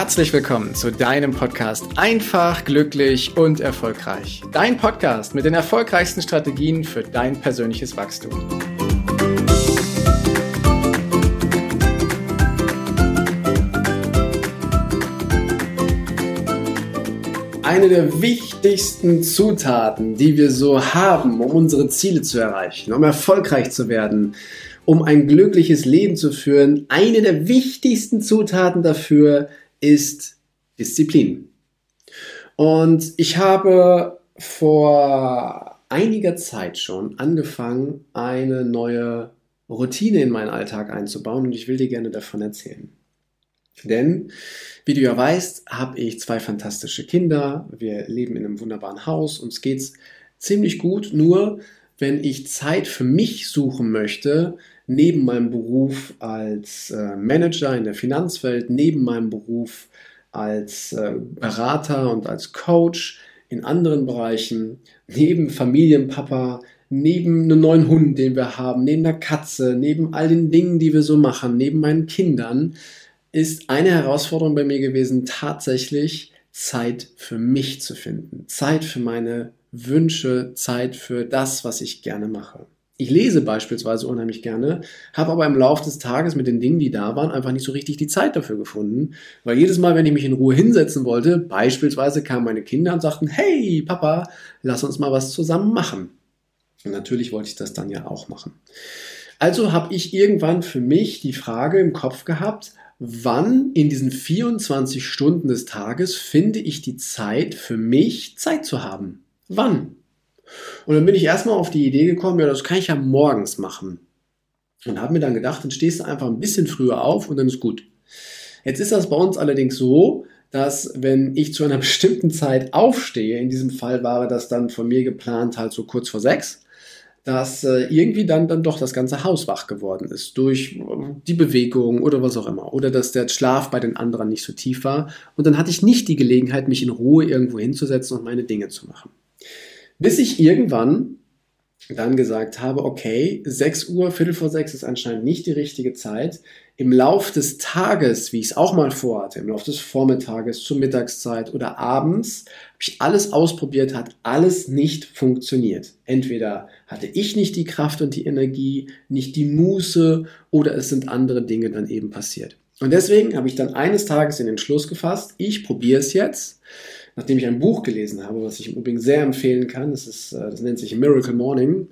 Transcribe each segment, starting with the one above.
Herzlich willkommen zu deinem Podcast Einfach, glücklich und erfolgreich. Dein Podcast mit den erfolgreichsten Strategien für dein persönliches Wachstum. Eine der wichtigsten Zutaten, die wir so haben, um unsere Ziele zu erreichen, um erfolgreich zu werden, um ein glückliches Leben zu führen, eine der wichtigsten Zutaten dafür ist Disziplin. Und ich habe vor einiger Zeit schon angefangen, eine neue Routine in meinen Alltag einzubauen und ich will dir gerne davon erzählen. Denn, wie du ja weißt, habe ich zwei fantastische Kinder. Wir leben in einem wunderbaren Haus. Uns geht's ziemlich gut. Nur wenn ich Zeit für mich suchen möchte, neben meinem Beruf als äh, Manager in der Finanzwelt, neben meinem Beruf als äh, Berater und als Coach in anderen Bereichen, neben Familienpapa, neben einem neuen Hund, den wir haben, neben der Katze, neben all den Dingen, die wir so machen, neben meinen Kindern, ist eine Herausforderung bei mir gewesen, tatsächlich Zeit für mich zu finden. Zeit für meine Wünsche, Zeit für das, was ich gerne mache. Ich lese beispielsweise unheimlich gerne, habe aber im Laufe des Tages mit den Dingen, die da waren, einfach nicht so richtig die Zeit dafür gefunden. Weil jedes Mal, wenn ich mich in Ruhe hinsetzen wollte, beispielsweise kamen meine Kinder und sagten, hey Papa, lass uns mal was zusammen machen. Und natürlich wollte ich das dann ja auch machen. Also habe ich irgendwann für mich die Frage im Kopf gehabt, wann in diesen 24 Stunden des Tages finde ich die Zeit für mich Zeit zu haben? Wann? Und dann bin ich erstmal auf die Idee gekommen, ja, das kann ich ja morgens machen. Und habe mir dann gedacht, dann stehst du einfach ein bisschen früher auf und dann ist gut. Jetzt ist das bei uns allerdings so, dass wenn ich zu einer bestimmten Zeit aufstehe, in diesem Fall war das dann von mir geplant halt so kurz vor sechs, dass äh, irgendwie dann, dann doch das ganze Haus wach geworden ist durch äh, die Bewegung oder was auch immer. Oder dass der Schlaf bei den anderen nicht so tief war. Und dann hatte ich nicht die Gelegenheit, mich in Ruhe irgendwo hinzusetzen und meine Dinge zu machen. Bis ich irgendwann dann gesagt habe, okay, 6 Uhr, Viertel vor 6 ist anscheinend nicht die richtige Zeit. Im Lauf des Tages, wie ich es auch mal vorhatte, im Lauf des Vormittages, zur Mittagszeit oder abends, habe ich alles ausprobiert, hat alles nicht funktioniert. Entweder hatte ich nicht die Kraft und die Energie, nicht die Muße oder es sind andere Dinge dann eben passiert. Und deswegen habe ich dann eines Tages den Entschluss gefasst, ich probiere es jetzt nachdem ich ein Buch gelesen habe, was ich im Übrigen sehr empfehlen kann. Das, ist, äh, das nennt sich Miracle Morning.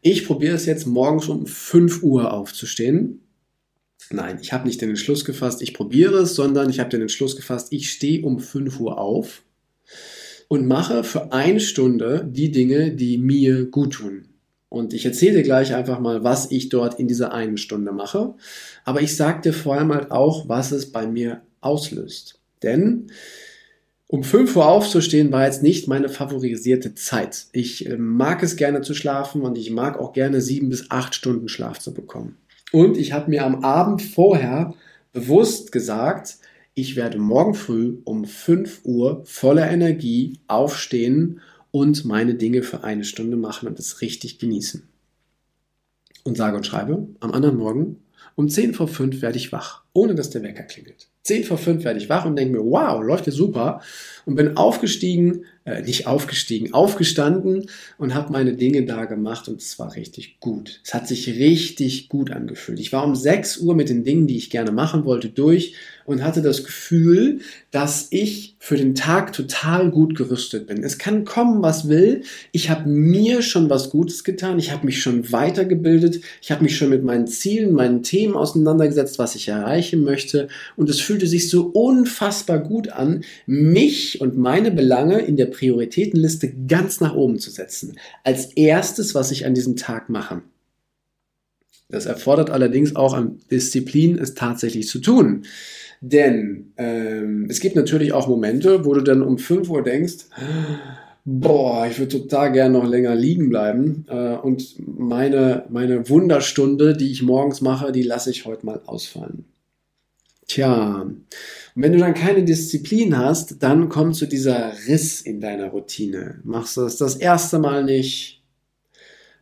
Ich probiere es jetzt morgens um 5 Uhr aufzustehen. Nein, ich habe nicht den Entschluss gefasst, ich probiere es, sondern ich habe den Entschluss gefasst, ich stehe um 5 Uhr auf und mache für eine Stunde die Dinge, die mir gut tun. Und ich erzähle dir gleich einfach mal, was ich dort in dieser einen Stunde mache. Aber ich sage dir vor allem halt auch, was es bei mir auslöst. Denn um 5 Uhr aufzustehen war jetzt nicht meine favorisierte Zeit. Ich äh, mag es gerne zu schlafen und ich mag auch gerne sieben bis acht Stunden Schlaf zu bekommen. Und ich habe mir am Abend vorher bewusst gesagt, ich werde morgen früh um 5 Uhr voller Energie aufstehen und meine Dinge für eine Stunde machen und es richtig genießen. Und sage und schreibe, am anderen Morgen um 10 vor 5 werde ich wach, ohne dass der Wecker klingelt. 10 vor 5 werde ich wach und denke mir, wow, läuft ja super. Und bin aufgestiegen, äh, nicht aufgestiegen, aufgestanden und habe meine Dinge da gemacht und es war richtig gut. Es hat sich richtig gut angefühlt. Ich war um 6 Uhr mit den Dingen, die ich gerne machen wollte, durch und hatte das Gefühl, dass ich für den Tag total gut gerüstet bin. Es kann kommen, was will. Ich habe mir schon was Gutes getan. Ich habe mich schon weitergebildet. Ich habe mich schon mit meinen Zielen, meinen Themen auseinandergesetzt, was ich erreichen möchte. Und es fühlte sich so unfassbar gut an, mich und meine Belange in der Prioritätenliste ganz nach oben zu setzen. Als erstes, was ich an diesem Tag mache. Das erfordert allerdings auch an Disziplin, es tatsächlich zu tun. Denn ähm, es gibt natürlich auch Momente, wo du dann um 5 Uhr denkst, boah, ich würde total gern noch länger liegen bleiben äh, und meine, meine Wunderstunde, die ich morgens mache, die lasse ich heute mal ausfallen. Tja, und wenn du dann keine Disziplin hast, dann kommt zu dieser Riss in deiner Routine. Machst du es das erste Mal nicht,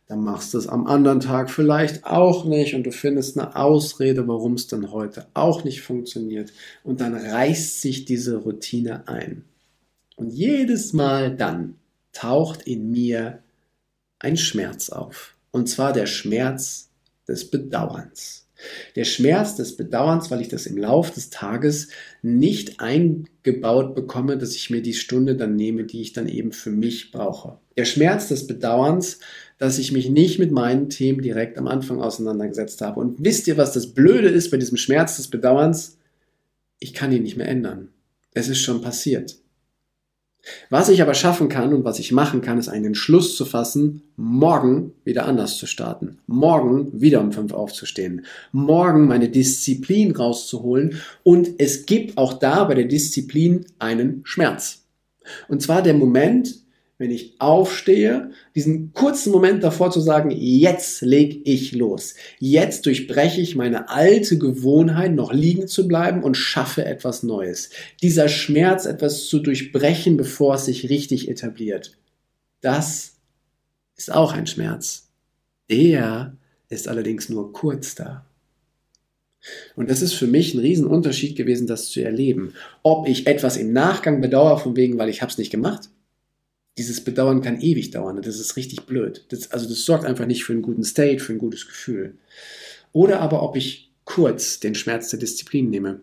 dann machst du es am anderen Tag vielleicht auch nicht und du findest eine Ausrede, warum es dann heute auch nicht funktioniert und dann reißt sich diese Routine ein. Und jedes Mal dann taucht in mir ein Schmerz auf. Und zwar der Schmerz des Bedauerns. Der Schmerz des Bedauerns, weil ich das im Lauf des Tages nicht eingebaut bekomme, dass ich mir die Stunde dann nehme, die ich dann eben für mich brauche. Der Schmerz des Bedauerns, dass ich mich nicht mit meinen Themen direkt am Anfang auseinandergesetzt habe. Und wisst ihr, was das Blöde ist bei diesem Schmerz des Bedauerns? Ich kann ihn nicht mehr ändern. Es ist schon passiert. Was ich aber schaffen kann und was ich machen kann, ist einen Entschluss zu fassen, morgen wieder anders zu starten, morgen wieder um fünf aufzustehen, morgen meine Disziplin rauszuholen. Und es gibt auch da bei der Disziplin einen Schmerz. Und zwar der Moment, wenn ich aufstehe, diesen kurzen Moment davor zu sagen, jetzt leg ich los. Jetzt durchbreche ich meine alte Gewohnheit, noch liegen zu bleiben und schaffe etwas Neues. Dieser Schmerz, etwas zu durchbrechen, bevor es sich richtig etabliert. Das ist auch ein Schmerz. Der ist allerdings nur kurz da. Und das ist für mich ein Riesenunterschied gewesen, das zu erleben. Ob ich etwas im Nachgang bedauere, von wegen, weil ich habe es nicht gemacht, dieses Bedauern kann ewig dauern. Das ist richtig blöd. Das, also das sorgt einfach nicht für einen guten State, für ein gutes Gefühl. Oder aber ob ich kurz den Schmerz der Disziplin nehme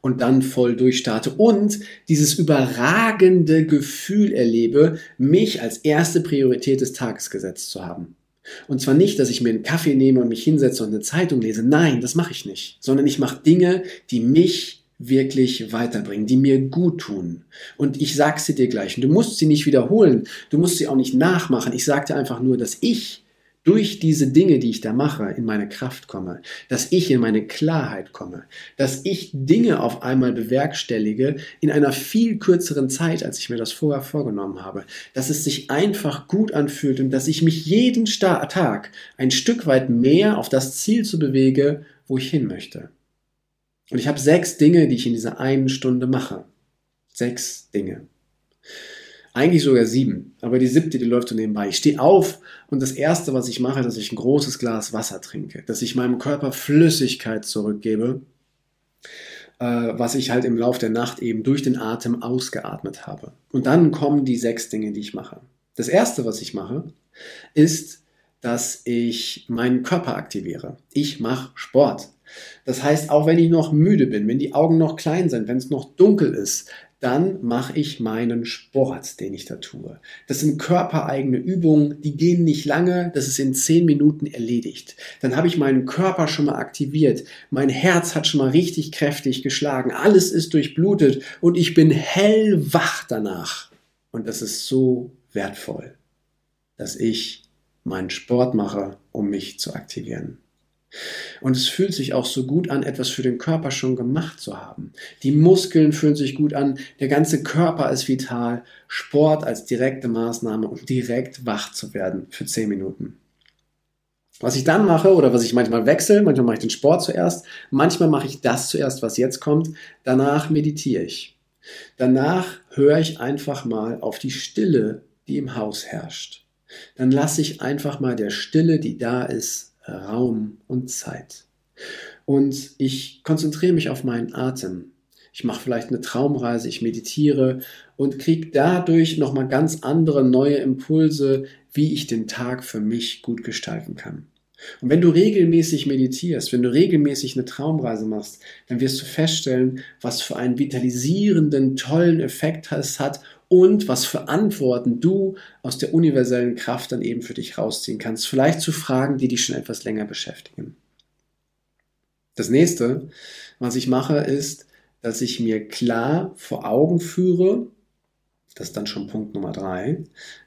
und dann voll durchstarte und dieses überragende Gefühl erlebe, mich als erste Priorität des Tages gesetzt zu haben. Und zwar nicht, dass ich mir einen Kaffee nehme und mich hinsetze und eine Zeitung lese. Nein, das mache ich nicht. Sondern ich mache Dinge, die mich wirklich weiterbringen, die mir gut tun. Und ich sag sie dir gleich. Und du musst sie nicht wiederholen. Du musst sie auch nicht nachmachen. Ich sage dir einfach nur, dass ich durch diese Dinge, die ich da mache, in meine Kraft komme, dass ich in meine Klarheit komme, dass ich Dinge auf einmal bewerkstellige in einer viel kürzeren Zeit, als ich mir das vorher vorgenommen habe, dass es sich einfach gut anfühlt und dass ich mich jeden Tag ein Stück weit mehr auf das Ziel zu bewege, wo ich hin möchte. Und ich habe sechs Dinge, die ich in dieser einen Stunde mache. Sechs Dinge. Eigentlich sogar sieben, aber die siebte, die läuft so nebenbei. Ich stehe auf und das erste, was ich mache, dass ich ein großes Glas Wasser trinke, dass ich meinem Körper Flüssigkeit zurückgebe, äh, was ich halt im Lauf der Nacht eben durch den Atem ausgeatmet habe. Und dann kommen die sechs Dinge, die ich mache. Das erste, was ich mache, ist, dass ich meinen Körper aktiviere. Ich mache Sport. Das heißt, auch wenn ich noch müde bin, wenn die Augen noch klein sind, wenn es noch dunkel ist, dann mache ich meinen Sport, den ich da tue. Das sind körpereigene Übungen, die gehen nicht lange, das ist in zehn Minuten erledigt. Dann habe ich meinen Körper schon mal aktiviert, mein Herz hat schon mal richtig kräftig geschlagen, alles ist durchblutet und ich bin hellwach danach. Und das ist so wertvoll, dass ich meinen Sport mache, um mich zu aktivieren. Und es fühlt sich auch so gut an, etwas für den Körper schon gemacht zu haben. Die Muskeln fühlen sich gut an, der ganze Körper ist vital. Sport als direkte Maßnahme, um direkt wach zu werden für 10 Minuten. Was ich dann mache oder was ich manchmal wechsle, manchmal mache ich den Sport zuerst, manchmal mache ich das zuerst, was jetzt kommt, danach meditiere ich. Danach höre ich einfach mal auf die Stille, die im Haus herrscht. Dann lasse ich einfach mal der Stille, die da ist, Raum und Zeit. Und ich konzentriere mich auf meinen Atem. Ich mache vielleicht eine Traumreise, ich meditiere und kriege dadurch nochmal ganz andere neue Impulse, wie ich den Tag für mich gut gestalten kann. Und wenn du regelmäßig meditierst, wenn du regelmäßig eine Traumreise machst, dann wirst du feststellen, was für einen vitalisierenden, tollen Effekt es hat und was für Antworten du aus der universellen Kraft dann eben für dich rausziehen kannst. Vielleicht zu Fragen, die dich schon etwas länger beschäftigen. Das nächste, was ich mache, ist, dass ich mir klar vor Augen führe, das ist dann schon Punkt Nummer drei,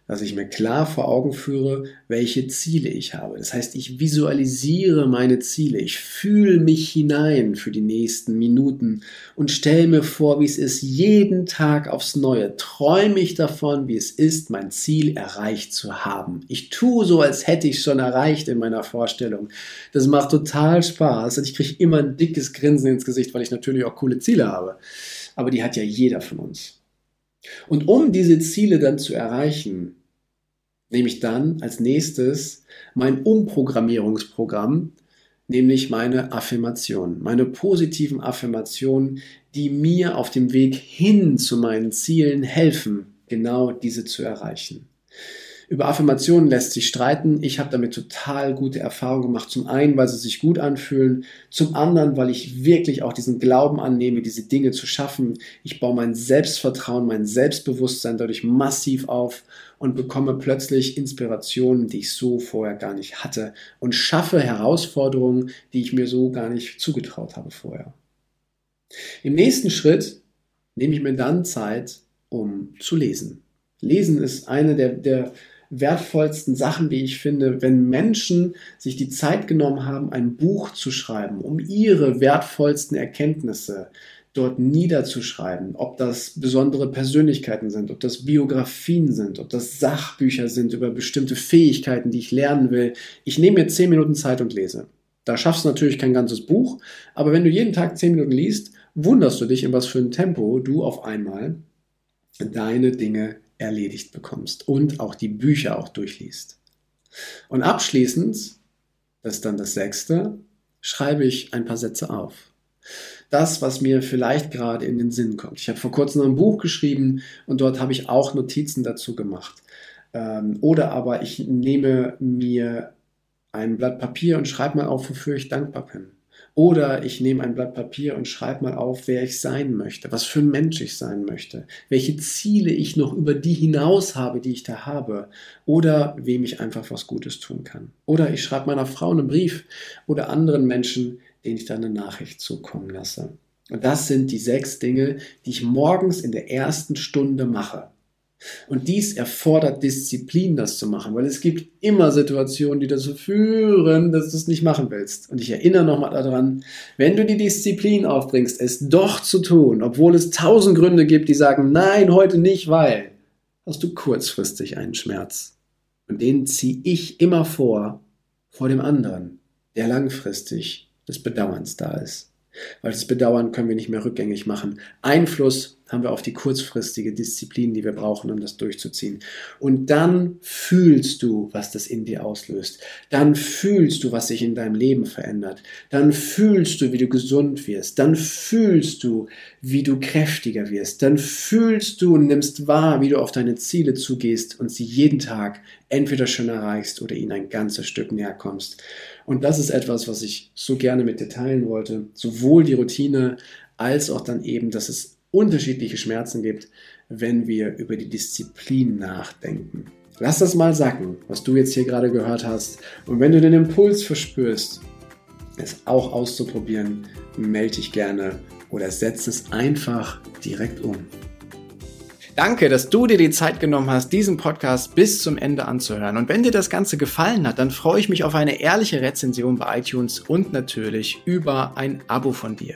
dass ich mir klar vor Augen führe, welche Ziele ich habe. Das heißt, ich visualisiere meine Ziele, ich fühle mich hinein für die nächsten Minuten und stelle mir vor, wie es ist, jeden Tag aufs Neue. Träume ich davon, wie es ist, mein Ziel erreicht zu haben. Ich tue so, als hätte ich es schon erreicht in meiner Vorstellung. Das macht total Spaß und ich kriege immer ein dickes Grinsen ins Gesicht, weil ich natürlich auch coole Ziele habe. Aber die hat ja jeder von uns. Und um diese Ziele dann zu erreichen, nehme ich dann als nächstes mein Umprogrammierungsprogramm, nämlich meine Affirmation, meine positiven Affirmationen, die mir auf dem Weg hin zu meinen Zielen helfen, genau diese zu erreichen. Über Affirmationen lässt sich streiten. Ich habe damit total gute Erfahrungen gemacht. Zum einen, weil sie sich gut anfühlen. Zum anderen, weil ich wirklich auch diesen Glauben annehme, diese Dinge zu schaffen. Ich baue mein Selbstvertrauen, mein Selbstbewusstsein dadurch massiv auf und bekomme plötzlich Inspirationen, die ich so vorher gar nicht hatte und schaffe Herausforderungen, die ich mir so gar nicht zugetraut habe vorher. Im nächsten Schritt nehme ich mir dann Zeit, um zu lesen. Lesen ist eine der, der wertvollsten Sachen, wie ich finde, wenn Menschen sich die Zeit genommen haben, ein Buch zu schreiben, um ihre wertvollsten Erkenntnisse dort niederzuschreiben, ob das besondere Persönlichkeiten sind, ob das Biografien sind, ob das Sachbücher sind über bestimmte Fähigkeiten, die ich lernen will. Ich nehme mir zehn Minuten Zeit und lese. Da schaffst du natürlich kein ganzes Buch, aber wenn du jeden Tag zehn Minuten liest, wunderst du dich, in was für ein Tempo du auf einmal deine Dinge erledigt bekommst und auch die Bücher auch durchliest. Und abschließend, das ist dann das sechste, schreibe ich ein paar Sätze auf. Das, was mir vielleicht gerade in den Sinn kommt. Ich habe vor kurzem ein Buch geschrieben und dort habe ich auch Notizen dazu gemacht. Ähm, oder aber ich nehme mir ein Blatt Papier und schreibe mal auf, wofür ich dankbar bin. Oder ich nehme ein Blatt Papier und schreibe mal auf, wer ich sein möchte, was für ein Mensch ich sein möchte, welche Ziele ich noch über die hinaus habe, die ich da habe. Oder wem ich einfach was Gutes tun kann. Oder ich schreibe meiner Frau einen Brief oder anderen Menschen, denen ich dann eine Nachricht zukommen lasse. Und das sind die sechs Dinge, die ich morgens in der ersten Stunde mache. Und dies erfordert Disziplin, das zu machen, weil es gibt immer Situationen, die dazu führen, dass du es nicht machen willst. Und ich erinnere nochmal daran, wenn du die Disziplin aufbringst, es doch zu tun, obwohl es tausend Gründe gibt, die sagen, nein, heute nicht, weil, hast du kurzfristig einen Schmerz. Und den ziehe ich immer vor, vor dem anderen, der langfristig des Bedauerns da ist. Weil das Bedauern können wir nicht mehr rückgängig machen. Einfluss haben wir auf die kurzfristige Disziplin, die wir brauchen, um das durchzuziehen. Und dann fühlst du, was das in dir auslöst. Dann fühlst du, was sich in deinem Leben verändert. Dann fühlst du, wie du gesund wirst. Dann fühlst du, wie du kräftiger wirst. Dann fühlst du und nimmst wahr, wie du auf deine Ziele zugehst und sie jeden Tag entweder schon erreichst oder ihnen ein ganzes Stück näher kommst. Und das ist etwas, was ich so gerne mit dir teilen wollte. Sowohl die Routine als auch dann eben, dass es unterschiedliche Schmerzen gibt, wenn wir über die Disziplin nachdenken. Lass das mal sacken, was du jetzt hier gerade gehört hast. Und wenn du den Impuls verspürst, es auch auszuprobieren, melde dich gerne oder setz es einfach direkt um. Danke, dass du dir die Zeit genommen hast, diesen Podcast bis zum Ende anzuhören. Und wenn dir das Ganze gefallen hat, dann freue ich mich auf eine ehrliche Rezension bei iTunes und natürlich über ein Abo von dir.